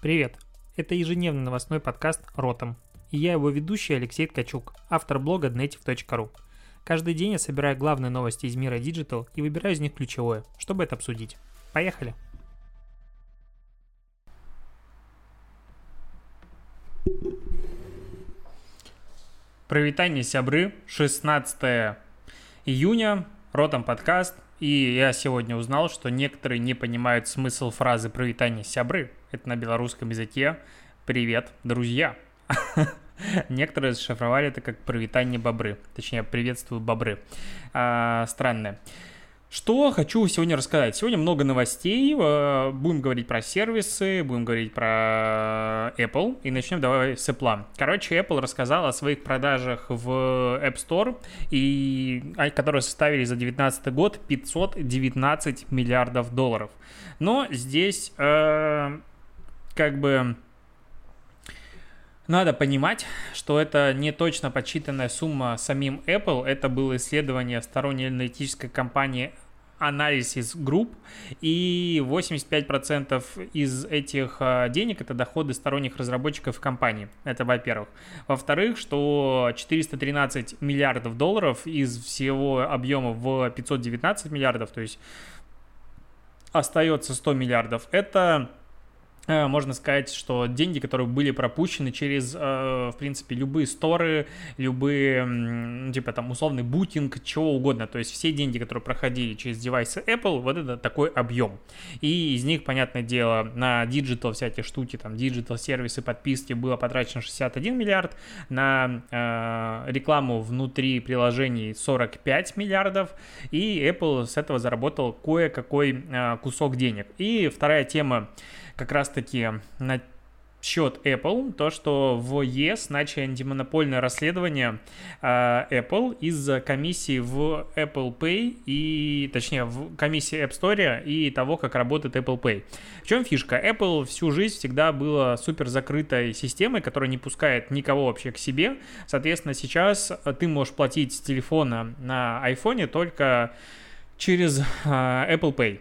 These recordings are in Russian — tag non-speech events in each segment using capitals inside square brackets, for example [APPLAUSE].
Привет! Это ежедневный новостной подкаст «Ротом». И я его ведущий Алексей Ткачук, автор блога dnetiv.ru. Каждый день я собираю главные новости из мира Digital и выбираю из них ключевое, чтобы это обсудить. Поехали! Провитание сябры, 16 июня, Ротом подкаст, и я сегодня узнал, что некоторые не понимают смысл фразы «провитание сябры», это на белорусском языке. Привет, друзья. [LAUGHS] Некоторые зашифровали это как «провитание бобры». Точнее, «приветствую бобры». А, странное. Что хочу сегодня рассказать? Сегодня много новостей. Э, будем говорить про сервисы, будем говорить про Apple. И начнем давай с Apple. Короче, Apple рассказал о своих продажах в App Store, и, а, которые составили за 2019 год 519 миллиардов долларов. Но здесь э, как бы надо понимать, что это не точно подсчитанная сумма самим Apple. Это было исследование сторонней аналитической компании Analysis Group, и 85% из этих а, денег это доходы сторонних разработчиков компании. Это во-первых. Во-вторых, что 413 миллиардов долларов из всего объема в 519 миллиардов, то есть остается 100 миллиардов, это можно сказать, что деньги, которые были пропущены через, э, в принципе, любые store ы, любые, типа там условный Booking, чего угодно. То есть все деньги, которые проходили через девайсы Apple, вот это такой объем. И из них, понятное дело, на digital всякие штуки, там digital сервисы, подписки было потрачено 61 миллиард, на э, рекламу внутри приложений 45 миллиардов, и Apple с этого заработал кое-какой э, кусок денег. И вторая тема, как раз-таки на счет Apple, то, что в ЕС начали антимонопольное расследование э, Apple из-за комиссии в Apple Pay и, точнее, в комиссии App Store и того, как работает Apple Pay. В чем фишка? Apple всю жизнь всегда была супер закрытой системой, которая не пускает никого вообще к себе. Соответственно, сейчас ты можешь платить с телефона на iPhone только через э, Apple Pay.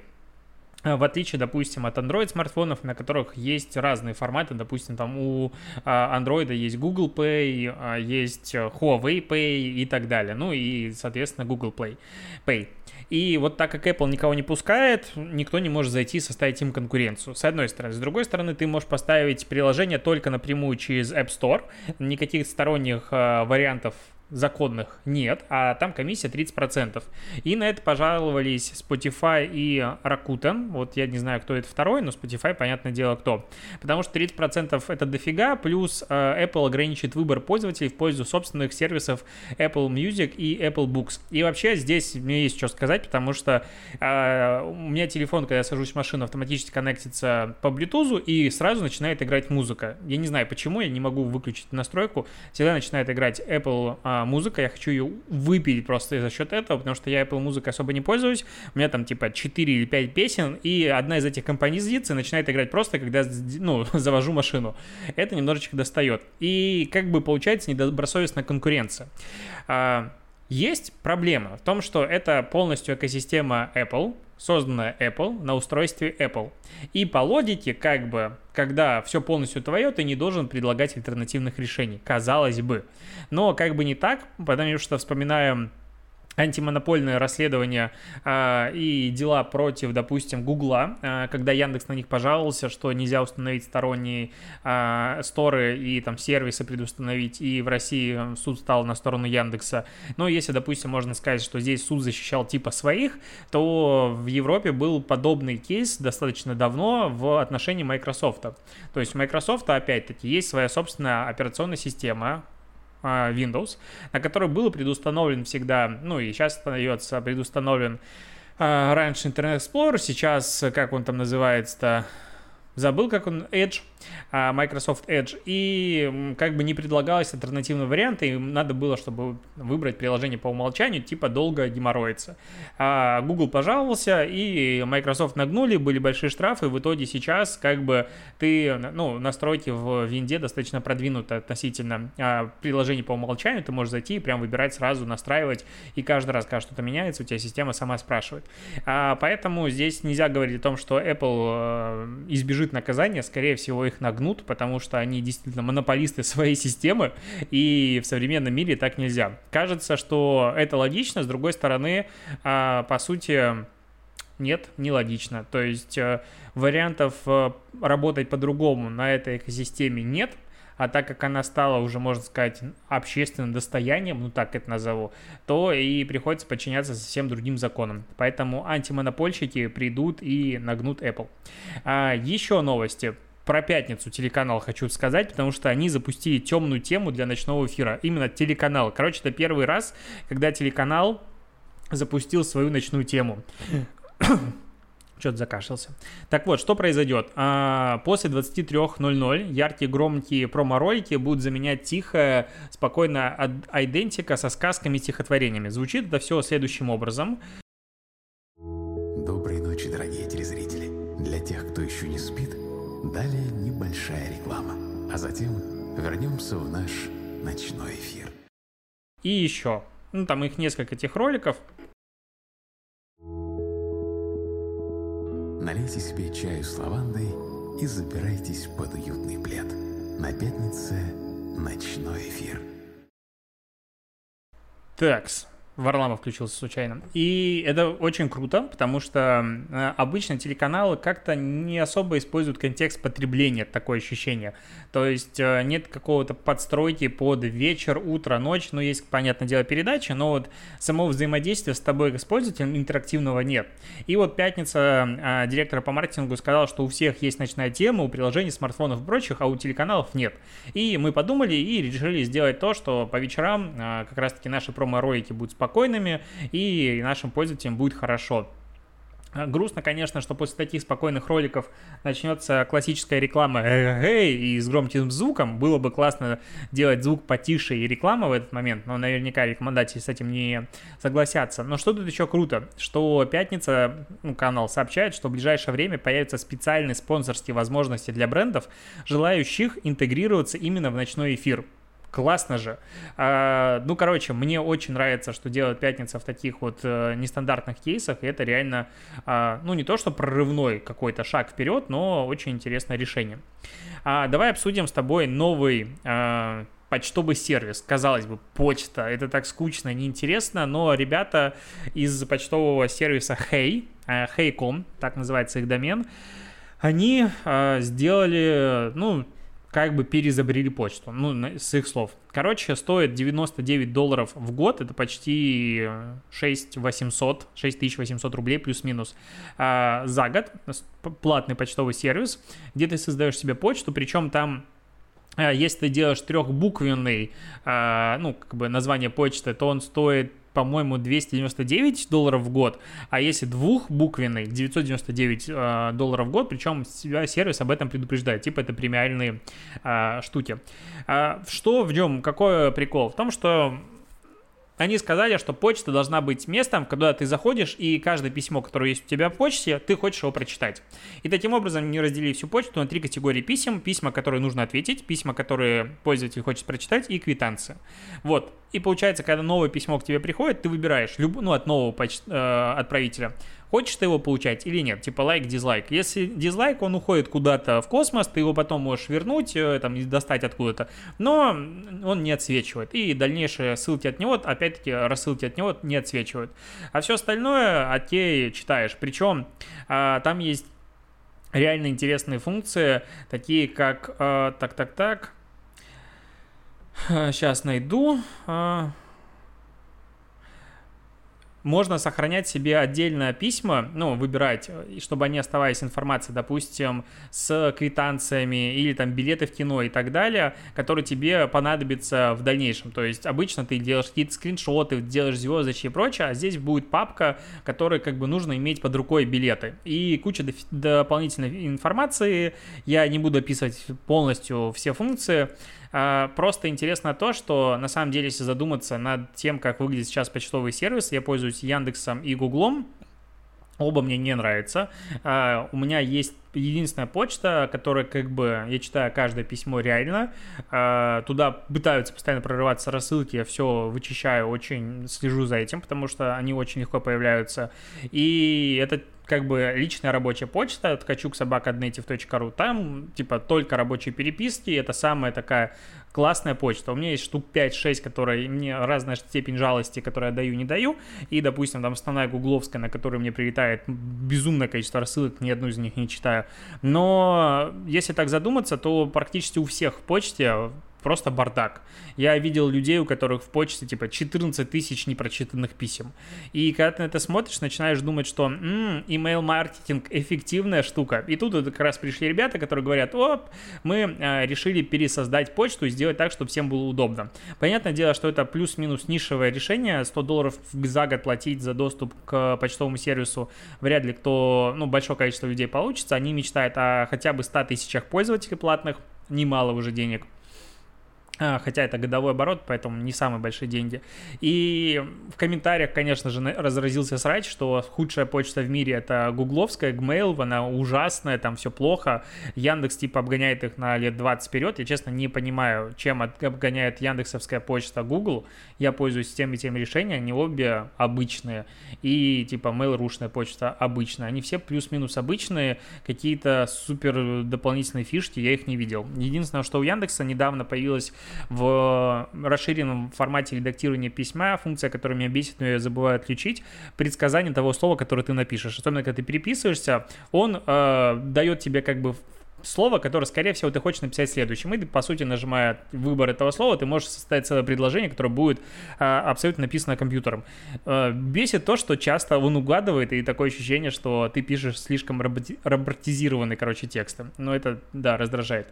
Э, в отличие, допустим, от Android смартфонов, на которых есть разные форматы, допустим, там у а, Android есть Google Pay, а, есть Huawei Pay и так далее, ну и, соответственно, Google Play Pay. И вот так как Apple никого не пускает, никто не может зайти и составить им конкуренцию. С одной стороны. С другой стороны, ты можешь поставить приложение только напрямую через App Store. Никаких сторонних э, вариантов законных нет, а там комиссия 30%. И на это пожаловались Spotify и Rakuten. Вот я не знаю, кто это второй, но Spotify, понятное дело, кто. Потому что 30% это дофига, плюс э, Apple ограничит выбор пользователей в пользу собственных сервисов Apple Music и Apple Books. И вообще здесь мне есть что сказать, потому что э, у меня телефон, когда я сажусь в машину, автоматически коннектится по Bluetooth и сразу начинает играть музыка. Я не знаю почему, я не могу выключить настройку. Всегда начинает играть Apple э, музыка, я хочу ее выпилить просто за счет этого, потому что я Apple музыкой особо не пользуюсь. У меня там типа 4 или 5 песен, и одна из этих композиций начинает играть просто, когда ну, [LAUGHS] завожу машину. Это немножечко достает. И как бы получается недобросовестная конкуренция. А, есть проблема в том, что это полностью экосистема Apple, созданная Apple на устройстве Apple. И по логике, как бы, когда все полностью твое, ты не должен предлагать альтернативных решений, казалось бы. Но как бы не так, потому что вспоминаем антимонопольное расследование а, и дела против, допустим, Гугла, а, когда Яндекс на них пожаловался, что нельзя установить сторонние а, сторы и там сервисы предустановить, и в России суд стал на сторону Яндекса. Но если, допустим, можно сказать, что здесь суд защищал типа своих, то в Европе был подобный кейс достаточно давно в отношении Microsoft. То есть у Microsoft, опять-таки, есть своя собственная операционная система, Windows, на который был предустановлен всегда, ну и сейчас остается предустановлен а, раньше Internet Explorer, сейчас, как он там называется-то, забыл, как он, Edge, а, Microsoft Edge, и как бы не предлагалось альтернативного варианта, и надо было, чтобы выбрать приложение по умолчанию, типа долго геморроится. А Google пожаловался, и Microsoft нагнули, были большие штрафы, в итоге сейчас как бы ты, ну, настройки в винде достаточно продвинуты относительно а, приложений по умолчанию, ты можешь зайти и прям выбирать сразу, настраивать, и каждый раз, когда что-то меняется, у тебя система сама спрашивает. А, поэтому здесь нельзя говорить о том, что Apple э, избежит наказания, скорее всего, их нагнут, потому что они действительно монополисты своей системы, и в современном мире так нельзя. Кажется, что это логично, с другой стороны, а, по сути, нет, нелогично. То есть э, вариантов э, работать по-другому на этой экосистеме нет, а так как она стала уже, можно сказать, общественным достоянием, ну так это назову, то и приходится подчиняться совсем другим законам. Поэтому антимонопольщики придут и нагнут Apple. А, еще новости про пятницу телеканал хочу сказать, потому что они запустили темную тему для ночного эфира. Именно телеканал. Короче, это первый раз, когда телеканал запустил свою ночную тему. [COUGHS] Что-то закашлялся. Так вот, что произойдет? А, после 23.00 яркие громкие промо-ролики будут заменять тихое, спокойно айдентика со сказками и стихотворениями. Звучит это все следующим образом. Доброй ночи, дорогие телезрители. Для тех, кто еще не спит, далее небольшая реклама. А затем вернемся в наш ночной эфир. И еще. Ну, там их несколько этих роликов. Налейте себе чаю с лавандой и забирайтесь под уютный плед. На пятнице ночной эфир. Такс. Варламов включился случайно. И это очень круто, потому что э, обычно телеканалы как-то не особо используют контекст потребления, такое ощущение. То есть э, нет какого-то подстройки под вечер, утро, ночь, ну есть, понятное дело, передача, но вот самого взаимодействия с тобой как с пользователем интерактивного нет. И вот пятница э, директор по маркетингу сказал, что у всех есть ночная тема, у приложений, смартфонов и прочих, а у телеканалов нет. И мы подумали и решили сделать то, что по вечерам как раз-таки наши промо-ролики будут спокойны спокойными, и нашим пользователям будет хорошо. Грустно, конечно, что после таких спокойных роликов начнется классическая реклама «Эй!» и с громким звуком. Было бы классно делать звук потише и реклама в этот момент, но наверняка рекомендатели с этим не согласятся. Но что тут еще круто, что Пятница, ну, канал сообщает, что в ближайшее время появятся специальные спонсорские возможности для брендов, желающих интегрироваться именно в ночной эфир. Классно же. А, ну, короче, мне очень нравится, что делает Пятница в таких вот а, нестандартных кейсах, и это реально, а, ну, не то, что прорывной какой-то шаг вперед, но очень интересное решение. А, давай обсудим с тобой новый а, почтовый сервис. Казалось бы, почта, это так скучно, неинтересно, но ребята из почтового сервиса Hey, Hey.com, так называется их домен, они а, сделали, ну, как бы перезабрели почту, ну, с их слов. Короче, стоит 99 долларов в год, это почти 6 800, 6800 рублей плюс-минус а, за год, платный почтовый сервис, где ты создаешь себе почту, причем там а, если ты делаешь трехбуквенный, а, ну, как бы название почты, то он стоит по-моему, 299 долларов в год, а если двухбуквенный, 999 э, долларов в год, причем сервис об этом предупреждает, типа это премиальные э, штуки. А, что в нем, какой прикол? В том, что они сказали, что почта должна быть местом, куда ты заходишь, и каждое письмо, которое есть у тебя в почте, ты хочешь его прочитать. И таким образом они разделили всю почту на три категории писем. Письма, которые нужно ответить, письма, которые пользователь хочет прочитать, и квитанции. Вот. И получается, когда новое письмо к тебе приходит, ты выбираешь, люб... ну, от нового поч... э, отправителя, Хочешь ты его получать или нет? Типа лайк, дизлайк. Если дизлайк, он уходит куда-то в космос, ты его потом можешь вернуть, э, там, достать откуда-то. Но он не отсвечивает. И дальнейшие ссылки от него, опять-таки, рассылки от него не отсвечивают. А все остальное от тебя читаешь. Причем а, там есть реально интересные функции, такие как... Так-так-так... Сейчас найду. Можно сохранять себе отдельно письма, ну, выбирать, чтобы они оставались информацией, допустим, с квитанциями или там билеты в кино и так далее, которые тебе понадобятся в дальнейшем. То есть обычно ты делаешь какие-то скриншоты, делаешь звездочки и прочее, а здесь будет папка, которой как бы нужно иметь под рукой билеты. И куча дополнительной информации, я не буду описывать полностью все функции, просто интересно то, что на самом деле, если задуматься над тем, как выглядит сейчас почтовый сервис, я пользуюсь Яндексом и Гуглом, Оба мне не нравятся. Uh, у меня есть единственная почта, которая как бы, я читаю каждое письмо реально. Uh, туда пытаются постоянно прорываться рассылки, я все вычищаю, очень слежу за этим, потому что они очень легко появляются. И это как бы личная рабочая почта, ткачук собака ру, там типа только рабочие переписки, это самая такая классная почта. У меня есть штук 5-6, которые мне разная степень жалости, которые я даю, не даю. И, допустим, там основная гугловская, на которую мне прилетает безумное количество рассылок, ни одну из них не читаю. Но если так задуматься, то практически у всех в почте просто бардак. Я видел людей, у которых в почте типа 14 тысяч непрочитанных писем. И когда ты на это смотришь, начинаешь думать, что м-м, email-маркетинг эффективная штука. И тут вот как раз пришли ребята, которые говорят, оп, мы э, решили пересоздать почту и сделать так, чтобы всем было удобно. Понятное дело, что это плюс-минус нишевое решение. 100 долларов за год платить за доступ к почтовому сервису вряд ли кто, ну, большое количество людей получится. Они мечтают о хотя бы 100 тысячах пользователей платных, немало уже денег. А, хотя это годовой оборот, поэтому не самые большие деньги. И в комментариях, конечно же, разразился срач, что худшая почта в мире это гугловская, Gmail, она ужасная, там все плохо. Яндекс типа обгоняет их на лет 20 вперед. Я, честно, не понимаю, чем обгоняет яндексовская почта Google. Я пользуюсь тем и тем решением, они обе обычные. И типа Mail.ru-шная почта обычная. Они все плюс-минус обычные, какие-то супер дополнительные фишки, я их не видел. Единственное, что у Яндекса недавно появилась в расширенном формате редактирования письма, функция, которая меня бесит, но я забываю отключить, предсказание того слова, которое ты напишешь. Особенно, когда ты переписываешься, он э, дает тебе как бы слово, которое, скорее всего, ты хочешь написать следующим. И, по сути, нажимая выбор этого слова, ты можешь составить целое предложение, которое будет а, абсолютно написано компьютером. А, бесит то, что часто он угадывает, и такое ощущение, что ты пишешь слишком роботи- роботизированный, короче, тексты. Но это, да, раздражает.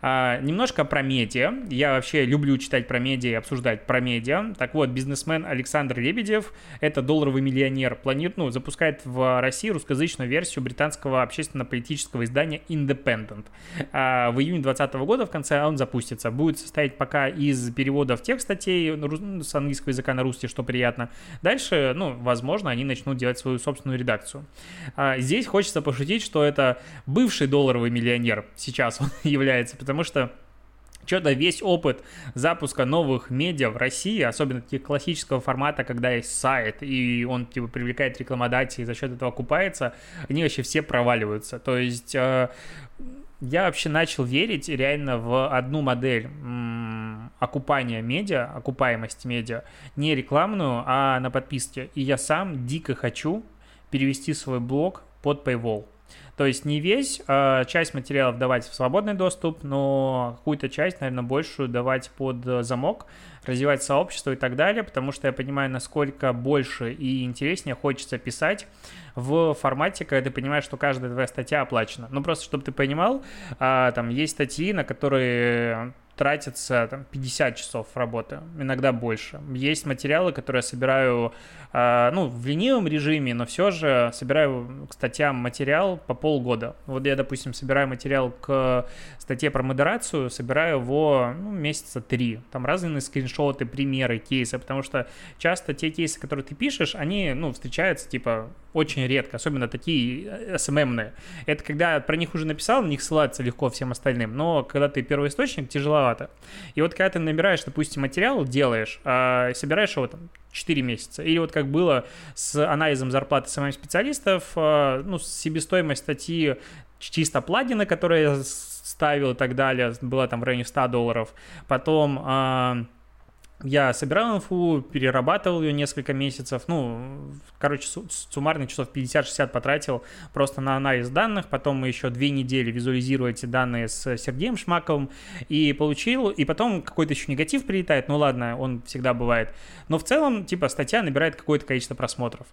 А, немножко про медиа. Я вообще люблю читать про медиа и обсуждать про медиа. Так вот, бизнесмен Александр Лебедев, это долларовый миллионер, планирует, ну, запускает в России русскоязычную версию британского общественно-политического издания Independent Independent. А в июне 2020 года в конце он запустится. Будет состоять пока из переводов тех статей ну, с английского языка на русский, что приятно. Дальше, ну, возможно, они начнут делать свою собственную редакцию. А здесь хочется пошутить, что это бывший долларовый миллионер сейчас он [LAUGHS] является, потому что что-то весь опыт запуска новых медиа в России, особенно таких классического формата, когда есть сайт, и он типа привлекает рекламодателей и за счет этого окупается, они вообще все проваливаются. То есть э, я вообще начал верить реально в одну модель окупания медиа, окупаемости медиа, не рекламную, а на подписке. И я сам дико хочу перевести свой блог под Paywall. То есть не весь, а часть материалов давать в свободный доступ, но какую-то часть, наверное, большую давать под замок, развивать сообщество и так далее, потому что я понимаю, насколько больше и интереснее хочется писать в формате, когда ты понимаешь, что каждая твоя статья оплачена. Ну, просто, чтобы ты понимал, а, там есть статьи, на которые тратится там, 50 часов работы, иногда больше. Есть материалы, которые я собираю э, ну, в ленивом режиме, но все же собираю к статьям материал по полгода. Вот я, допустим, собираю материал к статье про модерацию, собираю его ну, месяца три. Там разные скриншоты, примеры, кейсы, потому что часто те кейсы, которые ты пишешь, они ну, встречаются типа очень редко, особенно такие SMM-ные. Э, Это когда про них уже написал, на них ссылаться легко всем остальным, но когда ты первоисточник, тяжеловато. И вот когда ты набираешь, допустим, материал, делаешь, а собираешь его там 4 месяца. Или вот как было с анализом зарплаты самих специалистов, а, ну, себестоимость статьи чисто плагина, я ставил и так далее, была там в районе 100 долларов. Потом а, я собирал инфу, перерабатывал ее несколько месяцев, ну, короче, суммарно часов 50-60 потратил просто на анализ данных, потом мы еще две недели визуализировали эти данные с Сергеем Шмаковым и получил, и потом какой-то еще негатив прилетает, ну ладно, он всегда бывает, но в целом, типа, статья набирает какое-то количество просмотров.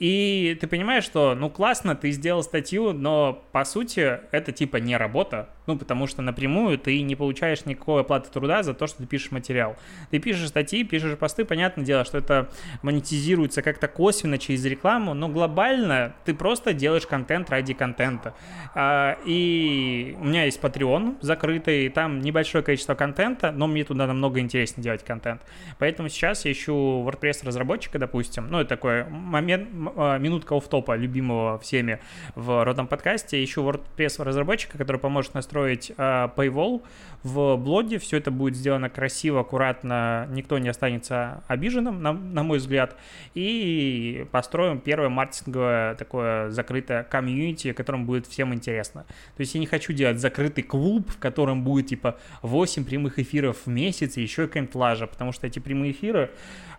И ты понимаешь, что, ну, классно, ты сделал статью, но, по сути, это, типа, не работа, ну, потому что напрямую ты не получаешь никакой оплаты труда за то, что ты пишешь материал. Ты пишешь статьи, пишешь посты, понятное дело, что это монетизируется как-то косвенно через рекламу, но глобально ты просто делаешь контент ради контента. А, и у меня есть Patreon закрытый, там небольшое количество контента, но мне туда намного интереснее делать контент. Поэтому сейчас я ищу WordPress разработчика, допустим, ну, это такой момент, минутка офф-топа любимого всеми в родном подкасте, ищу WordPress разработчика, который поможет настроить uh, Paywall в блоге, все это будет сделано красиво, аккуратно, никто не останется обиженным, на, на мой взгляд, и построим первое маркетинговое такое закрытое комьюнити, которым будет всем интересно. То есть я не хочу делать закрытый клуб, в котором будет типа 8 прямых эфиров в месяц и еще какая-нибудь лажа, потому что эти прямые эфиры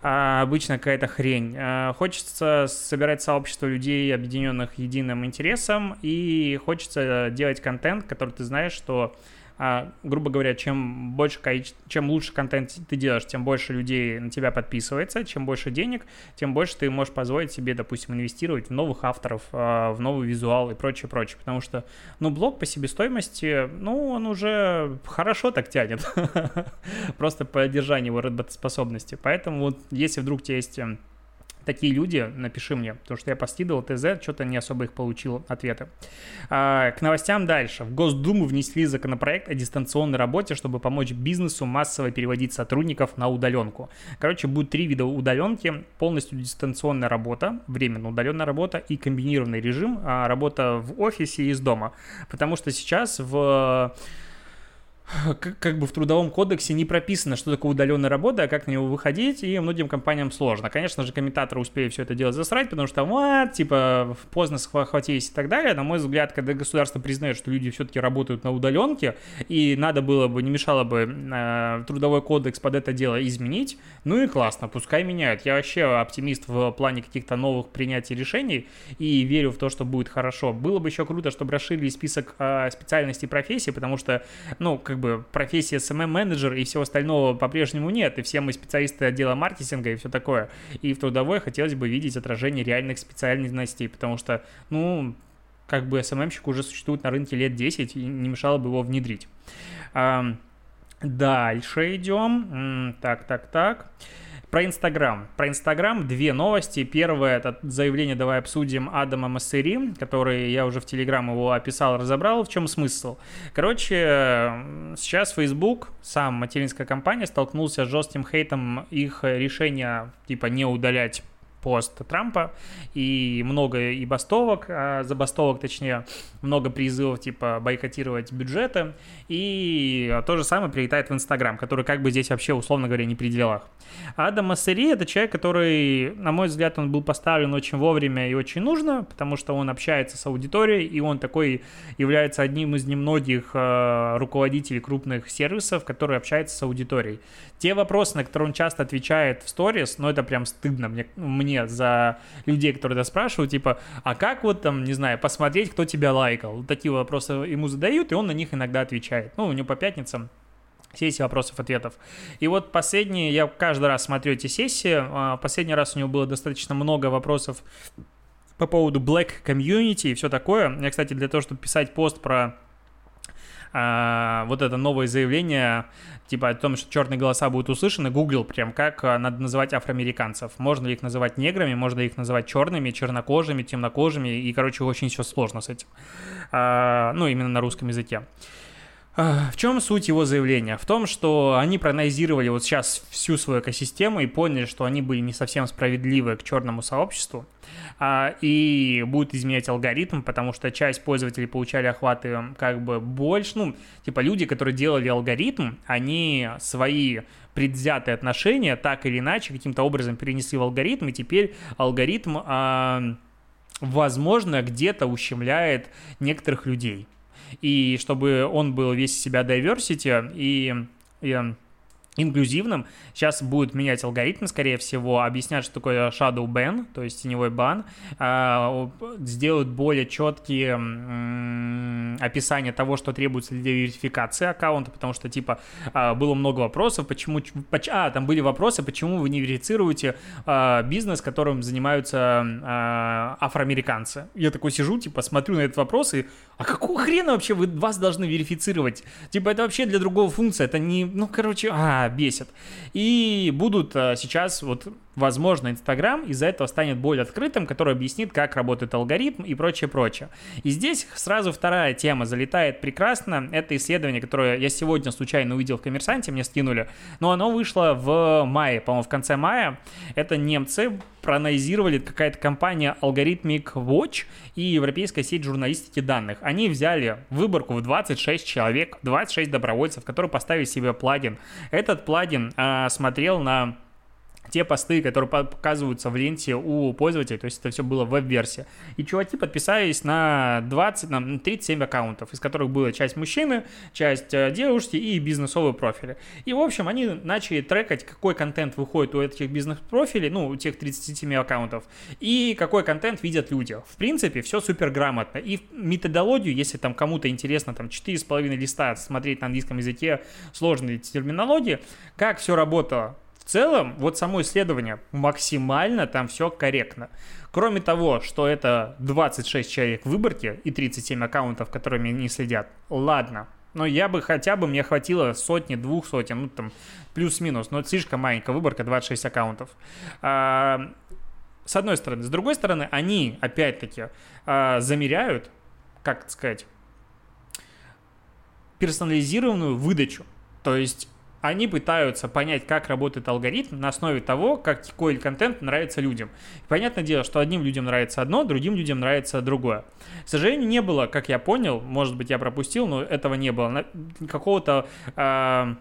а, обычно какая-то хрень. А, хочется собирать сообщество людей, объединенных единым интересом, и хочется делать контент, который ты знаешь, что а, грубо говоря, чем больше чем лучше контент ты делаешь, тем больше людей на тебя подписывается, чем больше денег, тем больше ты можешь позволить себе, допустим, инвестировать в новых авторов, а, в новый визуал и прочее, прочее. Потому что, ну, блог по себестоимости, ну, он уже хорошо так тянет. [LAUGHS] Просто по поддержанию его работоспособности. Поэтому вот если вдруг у тебя есть эм, такие люди, напиши мне, потому что я постидал ТЗ, что-то не особо их получил ответы. А, к новостям дальше. В Госдуму внесли законопроект о дистанционной работе, чтобы помочь бизнесу массово переводить сотрудников на удаленку. Короче, будет три вида удаленки. Полностью дистанционная работа, временно удаленная работа и комбинированный режим, а, работа в офисе и из дома. Потому что сейчас в как, как бы в трудовом кодексе не прописано, что такое удаленная работа, а как на него выходить, и многим компаниям сложно. Конечно же, комментаторы успели все это дело засрать, потому что, вот, типа, поздно схватились и так далее. На мой взгляд, когда государство признает, что люди все-таки работают на удаленке, и надо было бы, не мешало бы э, трудовой кодекс под это дело изменить, ну и классно, пускай меняют. Я вообще оптимист в плане каких-то новых принятий решений и верю в то, что будет хорошо. Было бы еще круто, чтобы расширили список э, специальностей профессий, потому что, ну, как бы профессия SMM-менеджер и всего остального по-прежнему нет, и все мы специалисты отдела маркетинга и все такое. И в трудовой хотелось бы видеть отражение реальных специальностей, потому что, ну, как бы SMM-щик уже существует на рынке лет 10, и не мешало бы его внедрить. Дальше идем. Так, так, так. Про Инстаграм. Про Инстаграм две новости. Первое, это заявление «Давай обсудим» Адама Массери, который я уже в Телеграм его описал, разобрал. В чем смысл? Короче, сейчас Facebook, сам материнская компания, столкнулся с жестким хейтом их решения типа не удалять пост Трампа, и много и бастовок, а забастовок, точнее, много призывов, типа, бойкотировать бюджеты, и то же самое прилетает в Инстаграм, который как бы здесь вообще, условно говоря, не при делах. Адам Массери — это человек, который, на мой взгляд, он был поставлен очень вовремя и очень нужно, потому что он общается с аудиторией, и он такой является одним из немногих э, руководителей крупных сервисов, который общается с аудиторией. Те вопросы, на которые он часто отвечает в сторис, ну, это прям стыдно мне, мне за людей, которые это спрашивают, типа, а как вот там, не знаю, посмотреть, кто тебя лайкал? Такие вопросы ему задают, и он на них иногда отвечает. Ну, у него по пятницам сессии вопросов-ответов. И вот последние, я каждый раз смотрю эти сессии, а, последний раз у него было достаточно много вопросов по поводу Black Community и все такое. Я, кстати, для того, чтобы писать пост про а, вот это новое заявление, типа о том, что черные голоса будут услышаны, гуглил прям, как а, надо называть афроамериканцев. Можно ли их называть неграми, можно ли их называть черными, чернокожими, темнокожими, и, короче, очень все сложно с этим. А, ну, именно на русском языке. В чем суть его заявления? В том, что они проанализировали вот сейчас всю свою экосистему и поняли, что они были не совсем справедливы к черному сообществу, а, и будут изменять алгоритм, потому что часть пользователей получали охваты как бы больше, ну, типа люди, которые делали алгоритм, они свои предвзятые отношения так или иначе каким-то образом перенесли в алгоритм, и теперь алгоритм, возможно, где-то ущемляет некоторых людей и чтобы он был весь из себя diversity и, и инклюзивным. Сейчас будет менять алгоритм, скорее всего, объяснять, что такое shadow ban, то есть теневой бан, а, сделают более четкие описания того, что требуется для верификации аккаунта, потому что, типа, а, было много вопросов, почему... А, там были вопросы, почему вы не верифицируете а, бизнес, которым занимаются афроамериканцы. Я такой сижу, типа, смотрю на этот вопрос и... А какого хрена вообще вы вас должны верифицировать? Типа, это вообще для другого функция, это не... Ну, короче, а, бесит. И будут а, сейчас вот возможно, Инстаграм из-за этого станет более открытым, который объяснит, как работает алгоритм и прочее, прочее. И здесь сразу вторая тема залетает прекрасно. Это исследование, которое я сегодня случайно увидел в «Коммерсанте», мне скинули, но оно вышло в мае, по-моему, в конце мая. Это немцы проанализировали какая-то компания Algorithmic Watch и европейская сеть журналистики данных. Они взяли выборку в 26 человек, 26 добровольцев, которые поставили себе плагин. Этот плагин а, смотрел на те посты, которые показываются в ленте у пользователей, то есть это все было в веб-версии. И чуваки подписались на 20, на 37 аккаунтов, из которых была часть мужчины, часть э, девушки и бизнесовые профили. И, в общем, они начали трекать, какой контент выходит у этих бизнес-профилей, ну, у тех 37 аккаунтов, и какой контент видят люди. В принципе, все супер грамотно. И методологию, если там кому-то интересно, там 4,5 листа смотреть на английском языке сложные терминологии, как все работало в целом, вот само исследование максимально там все корректно. Кроме того, что это 26 человек в выборке и 37 аккаунтов, которыми не следят, ладно, но я бы хотя бы, мне хватило сотни, двух сотен, ну там плюс-минус, но это слишком маленькая выборка, 26 аккаунтов. А, с одной стороны. С другой стороны, они, опять-таки, а, замеряют, как сказать, персонализированную выдачу. То есть они пытаются понять, как работает алгоритм на основе того, как какой контент нравится людям. И понятное дело, что одним людям нравится одно, другим людям нравится другое. К сожалению, не было, как я понял, может быть, я пропустил, но этого не было, какого-то... Э,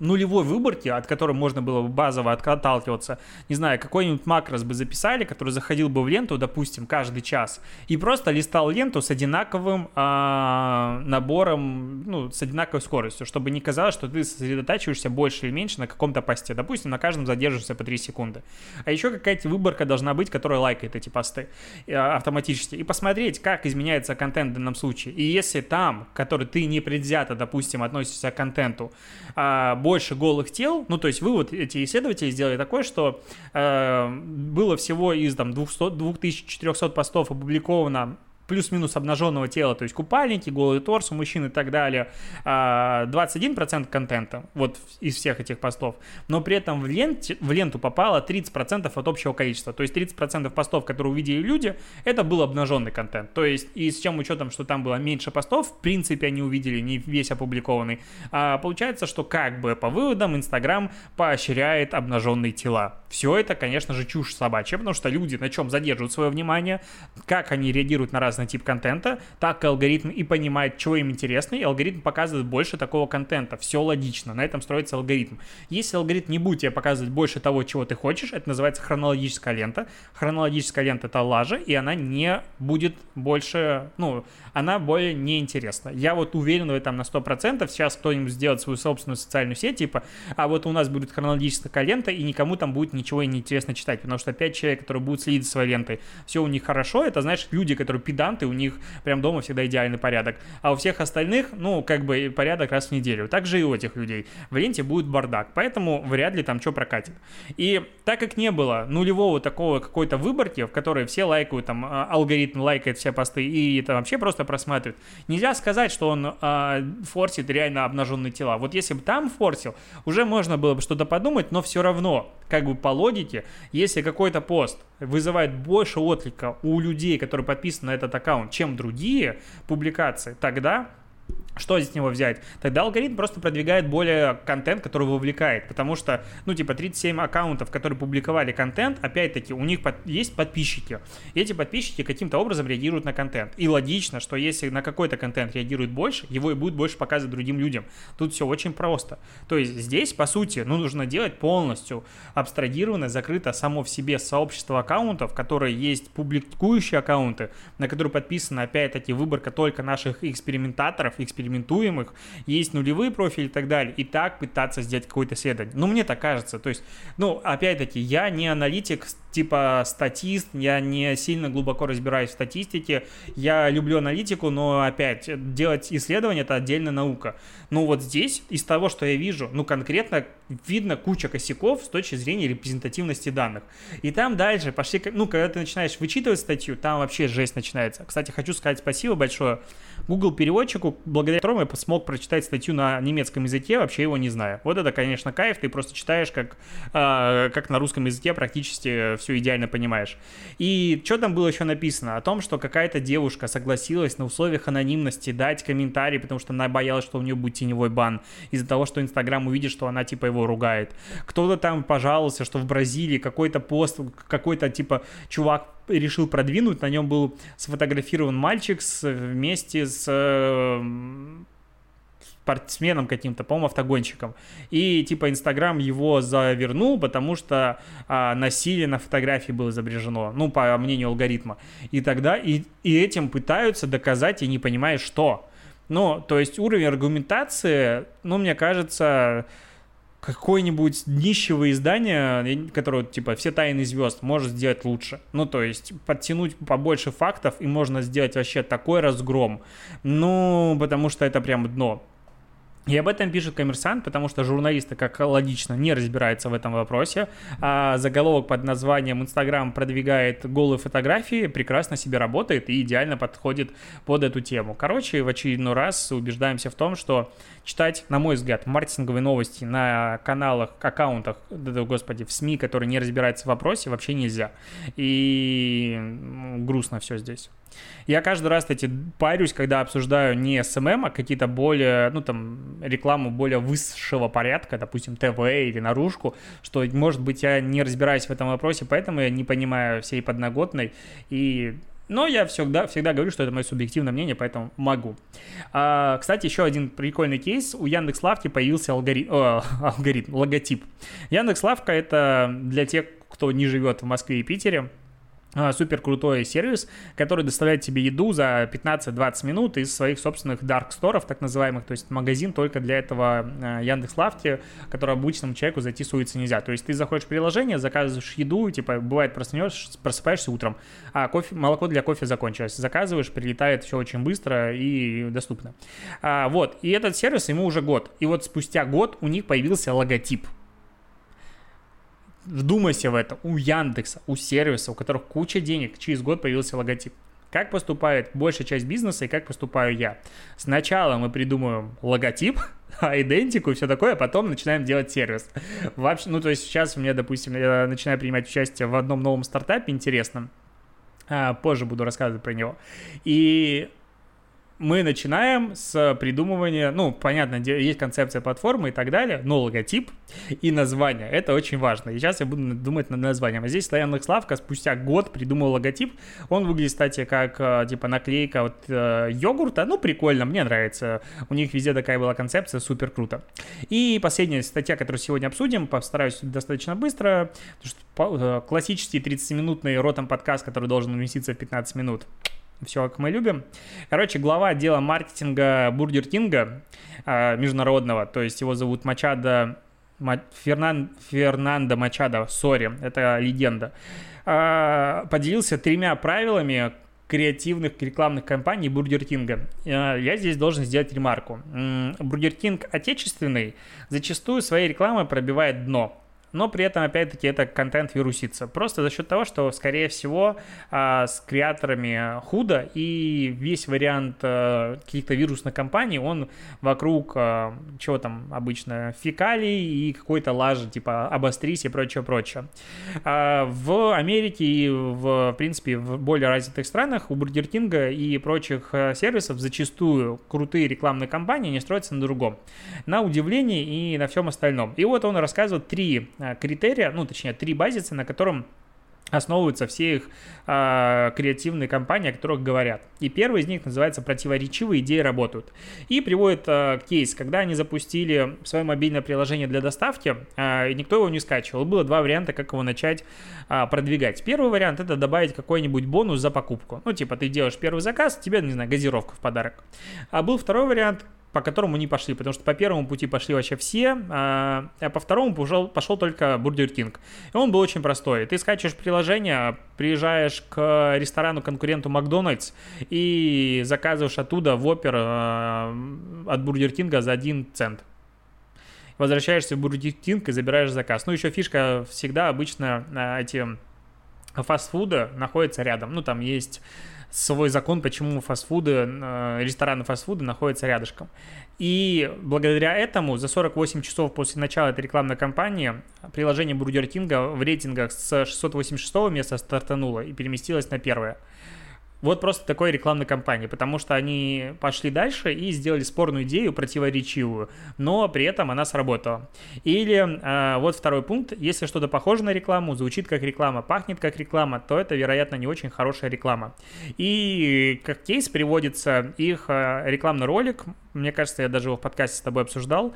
нулевой выборки, от которой можно было бы базово отталкиваться, не знаю, какой-нибудь макрос бы записали, который заходил бы в ленту, допустим, каждый час, и просто листал ленту с одинаковым а, набором, ну, с одинаковой скоростью, чтобы не казалось, что ты сосредотачиваешься больше или меньше на каком-то посте. Допустим, на каждом задерживаешься по 3 секунды. А еще какая-то выборка должна быть, которая лайкает эти посты а, автоматически. И посмотреть, как изменяется контент в данном случае. И если там, который ты не предвзято, допустим, относишься к контенту, а, больше голых тел, ну, то есть вы вот эти исследователи сделали такое, что э, было всего из там 200, 2400 постов опубликовано плюс-минус обнаженного тела, то есть купальники, голый торс у мужчин и так далее, 21% а, контента вот из всех этих постов, но при этом в, ленте, в ленту попало 30% от общего количества, то есть 30% постов, которые увидели люди, это был обнаженный контент, то есть и с чем учетом, что там было меньше постов, в принципе они увидели не весь опубликованный, а получается, что как бы по выводам Инстаграм поощряет обнаженные тела. Все это, конечно же, чушь собачья, потому что люди на чем задерживают свое внимание, как они реагируют на разные разный тип контента, так алгоритм и понимает, чего им интересно, и алгоритм показывает больше такого контента. Все логично, на этом строится алгоритм. Если алгоритм не будет тебе показывать больше того, чего ты хочешь, это называется хронологическая лента. Хронологическая лента это лажа, и она не будет больше, ну, она более неинтересна. Я вот уверен в этом на 100%. Сейчас кто-нибудь сделает свою собственную социальную сеть, типа, а вот у нас будет хронологическая лента, и никому там будет ничего и неинтересно читать, потому что 5 человек, которые будут следить за своей лентой, все у них хорошо, это значит люди, которые педанты, музыканты, у них прям дома всегда идеальный порядок. А у всех остальных, ну, как бы порядок раз в неделю. Также и у этих людей. В ленте будет бардак, поэтому вряд ли там что прокатит. И так как не было нулевого такого какой-то выборки, в которой все лайкают, там, а, алгоритм лайкает все посты, и это вообще просто просматривает, нельзя сказать, что он э, форсит реально обнаженные тела. Вот если бы там форсил, уже можно было бы что-то подумать, но все равно, как бы по логике, если какой-то пост вызывает больше отклика у людей, которые подписаны на этот аккаунт, чем другие публикации, тогда что из него взять? Тогда алгоритм просто продвигает более контент, который вовлекает, потому что, ну, типа, 37 аккаунтов, которые публиковали контент, опять-таки, у них под, есть подписчики. И эти подписчики каким-то образом реагируют на контент. И логично, что если на какой-то контент реагирует больше, его и будет больше показывать другим людям. Тут все очень просто. То есть здесь, по сути, ну, нужно делать полностью абстрагированное, закрыто само в себе сообщество аккаунтов, которые есть публикующие аккаунты, на которые подписана, опять-таки, выборка только наших экспериментаторов, экспериментаторов экспериментуемых, есть нулевые профили и так далее, и так пытаться сделать какое-то исследование. Ну, мне так кажется. То есть, ну, опять-таки, я не аналитик типа статист, я не сильно глубоко разбираюсь в статистике, я люблю аналитику, но опять, делать исследования это отдельная наука. Ну вот здесь, из того, что я вижу, ну конкретно видно куча косяков с точки зрения репрезентативности данных. И там дальше пошли, ну когда ты начинаешь вычитывать статью, там вообще жесть начинается. Кстати, хочу сказать спасибо большое Google переводчику, благодаря которому я смог прочитать статью на немецком языке, вообще его не знаю. Вот это, конечно, кайф, ты просто читаешь как, э, как на русском языке практически все идеально понимаешь. И что там было еще написано? О том, что какая-то девушка согласилась на условиях анонимности дать комментарий, потому что она боялась, что у нее будет теневой бан из-за того, что Инстаграм увидит, что она типа его ругает. Кто-то там пожаловался, что в Бразилии какой-то пост, какой-то типа чувак решил продвинуть. На нем был сфотографирован мальчик с, вместе с э, спортсменом каким-то, по-моему, автогонщиком. И типа Инстаграм его завернул, потому что а, насилие на фотографии было изображено, ну, по мнению алгоритма. И тогда и, и этим пытаются доказать, и не понимая, что. Ну, то есть уровень аргументации, ну, мне кажется, какое-нибудь нищего издание, которое, типа, все тайны звезд, может сделать лучше. Ну, то есть, подтянуть побольше фактов, и можно сделать вообще такой разгром. Ну, потому что это прям дно. И об этом пишет коммерсант, потому что журналисты, как логично, не разбираются в этом вопросе. А заголовок под названием «Инстаграм продвигает голые фотографии» прекрасно себе работает и идеально подходит под эту тему. Короче, в очередной раз убеждаемся в том, что читать, на мой взгляд, маркетинговые новости на каналах, аккаунтах, да, господи, в СМИ, которые не разбираются в вопросе, вообще нельзя. И грустно все здесь. Я каждый раз, кстати, парюсь, когда обсуждаю не SMM, а какие-то более, ну там, рекламу более высшего порядка, допустим, ТВ или наружку, что, может быть, я не разбираюсь в этом вопросе, поэтому я не понимаю всей подноготной и но я всегда, всегда говорю, что это мое субъективное мнение, поэтому могу. А, кстати, еще один прикольный кейс. У Яндекс.Лавки появился алгоритм, о, [LAUGHS] алгоритм, логотип. Яндекс.Лавка это для тех, кто не живет в Москве и Питере, супер крутой сервис, который доставляет тебе еду за 15-20 минут из своих собственных dark сторов, так называемых, то есть магазин только для этого а, Яндекс Лавки, который обычному человеку зайти с улицы нельзя. То есть ты заходишь в приложение, заказываешь еду, типа бывает проснешь, просыпаешься утром, а кофе, молоко для кофе закончилось, заказываешь, прилетает все очень быстро и доступно. А, вот, и этот сервис ему уже год, и вот спустя год у них появился логотип вдумайся в это, у Яндекса, у сервиса, у которых куча денег, через год появился логотип. Как поступает большая часть бизнеса и как поступаю я? Сначала мы придумываем логотип, [LAUGHS] идентику и все такое, а потом начинаем делать сервис. Вообще, ну, то есть сейчас у меня, допустим, я начинаю принимать участие в одном новом стартапе интересном, а, позже буду рассказывать про него. И мы начинаем с придумывания, ну, понятно, есть концепция платформы и так далее, но логотип и название, это очень важно. И сейчас я буду думать над названием. А здесь Стоян Славка спустя год придумал логотип. Он выглядит, кстати, как, э, типа, наклейка вот э, йогурта. Ну, прикольно, мне нравится. У них везде такая была концепция, супер круто. И последняя статья, которую сегодня обсудим, постараюсь достаточно быстро, потому что э, классический 30-минутный ротом подкаст, который должен уместиться в 15 минут все как мы любим. Короче, глава отдела маркетинга Бургер Кинга э, международного, то есть его зовут Мачадо, Фернан, Фернандо Мачадо, сори, это легенда, э, поделился тремя правилами креативных рекламных кампаний Бургер Кинга. Э, я здесь должен сделать ремарку. Бургер Кинг отечественный зачастую своей рекламой пробивает дно но при этом, опять-таки, это контент вирусится. Просто за счет того, что, скорее всего, а, с креаторами худо, и весь вариант а, каких-то вирусных компаний, он вокруг, а, чего там обычно, фекалий и какой-то лажи, типа обострись и прочее-прочее. В Америке и, в, в принципе, в более развитых странах у Бургер Кинга и прочих сервисов зачастую крутые рекламные кампании не строятся на другом. На удивление и на всем остальном. И вот он рассказывает три Э, критерия, ну, точнее, три базисы, на котором основываются все их э, креативные компании, о которых говорят. И первый из них называется «Противоречивые идеи работают». И приводит э, кейс, когда они запустили свое мобильное приложение для доставки, э, и никто его не скачивал. Было два варианта, как его начать э, продвигать. Первый вариант – это добавить какой-нибудь бонус за покупку. Ну, типа, ты делаешь первый заказ, тебе, не знаю, газировка в подарок. А был второй вариант – по которому не пошли, потому что по первому пути пошли вообще все, а, а по второму пошел, пошел только Бургер Кинг. И он был очень простой. Ты скачиваешь приложение, приезжаешь к ресторану конкуренту Макдональдс и заказываешь оттуда воппер а, от Бургер Кинга за один цент возвращаешься в Бургер Кинг и забираешь заказ. Ну, еще фишка всегда обычно а, эти фастфуда находятся рядом. Ну, там есть свой закон, почему фастфуды, э, рестораны фастфуда находятся рядышком. И благодаря этому за 48 часов после начала этой рекламной кампании приложение Бургер Кинга в рейтингах с 686 места стартануло и переместилось на первое. Вот просто такой рекламной кампании, потому что они пошли дальше и сделали спорную идею, противоречивую, но при этом она сработала. Или э, вот второй пункт, если что-то похоже на рекламу, звучит как реклама, пахнет как реклама, то это, вероятно, не очень хорошая реклама. И как кейс приводится их э, рекламный ролик, мне кажется, я даже его в подкасте с тобой обсуждал,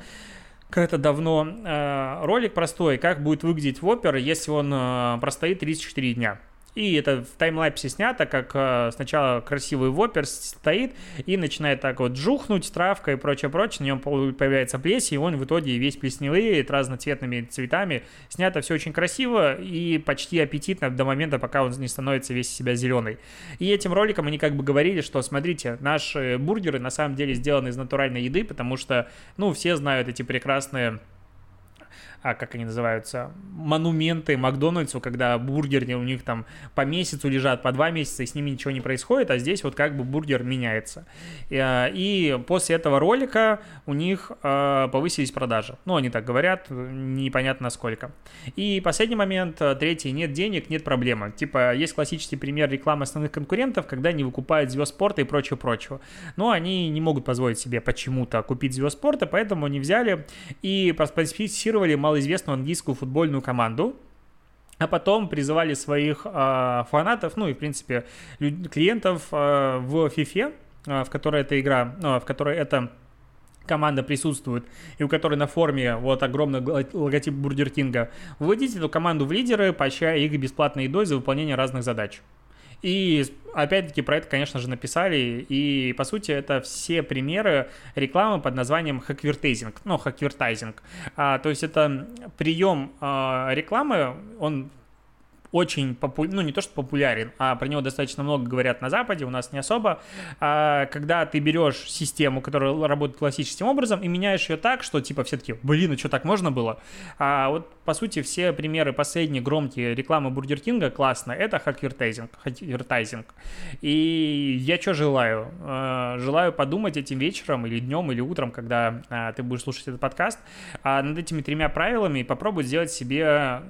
как-то давно э, ролик простой, как будет выглядеть вопер, если он э, простоит 34 дня. И это в таймлапсе снято, как э, сначала красивый вопер стоит и начинает так вот жухнуть, травка и прочее-прочее, на нем появляется плесень, и он в итоге весь плесневый, разноцветными цветами. Снято все очень красиво и почти аппетитно до момента, пока он не становится весь себя зеленый. И этим роликом они как бы говорили, что смотрите, наши бургеры на самом деле сделаны из натуральной еды, потому что, ну, все знают эти прекрасные а, как они называются, монументы Макдональдсу, когда бургеры у них там по месяцу лежат, по два месяца, и с ними ничего не происходит, а здесь вот как бы бургер меняется. И, а, и после этого ролика у них э, повысились продажи. Ну, они так говорят, непонятно сколько. И последний момент, третий, нет денег, нет проблемы. Типа, есть классический пример рекламы основных конкурентов, когда они выкупают звезд спорта и прочего-прочего. Но они не могут позволить себе почему-то купить звезд спорта, поэтому они взяли и проспецифицировали мало малоизвестную английскую футбольную команду, а потом призывали своих э, фанатов, ну и, в принципе, клиентов э, в FIFA, э, в которой эта игра, э, в которой эта команда присутствует, и у которой на форме вот огромный логотип Бургер Кинга, вводить эту команду в лидеры, поощряя их бесплатной едой за выполнение разных задач. И опять-таки про это, конечно же, написали. И, по сути, это все примеры рекламы под названием hackvertising. Ну, hackvertising. А, то есть это прием а, рекламы, он очень популярен, ну не то что популярен, а про него достаточно много говорят на Западе, у нас не особо, а, когда ты берешь систему, которая работает классическим образом, и меняешь ее так, что типа все таки блин, а что так можно было? А вот по сути все примеры последние громкие рекламы Бургер Кинга классно, это hackvertising, hackvertising. И я что желаю? А, желаю подумать этим вечером или днем, или утром, когда а, ты будешь слушать этот подкаст, а, над этими тремя правилами и попробовать сделать себе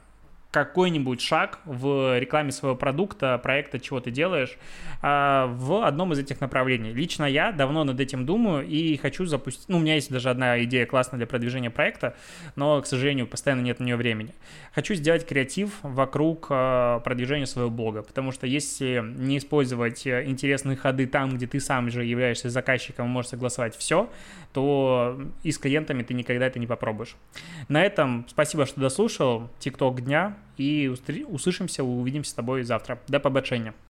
какой-нибудь шаг в рекламе своего продукта, проекта, чего ты делаешь, а, в одном из этих направлений. Лично я давно над этим думаю и хочу запустить... Ну, у меня есть даже одна идея классная для продвижения проекта, но, к сожалению, постоянно нет на нее времени. Хочу сделать креатив вокруг а, продвижения своего блога, потому что если не использовать интересные ходы там, где ты сам же являешься заказчиком, можешь согласовать все, то и с клиентами ты никогда это не попробуешь. На этом спасибо, что дослушал. Тикток дня. И услышимся, увидимся с тобой завтра. До побачення.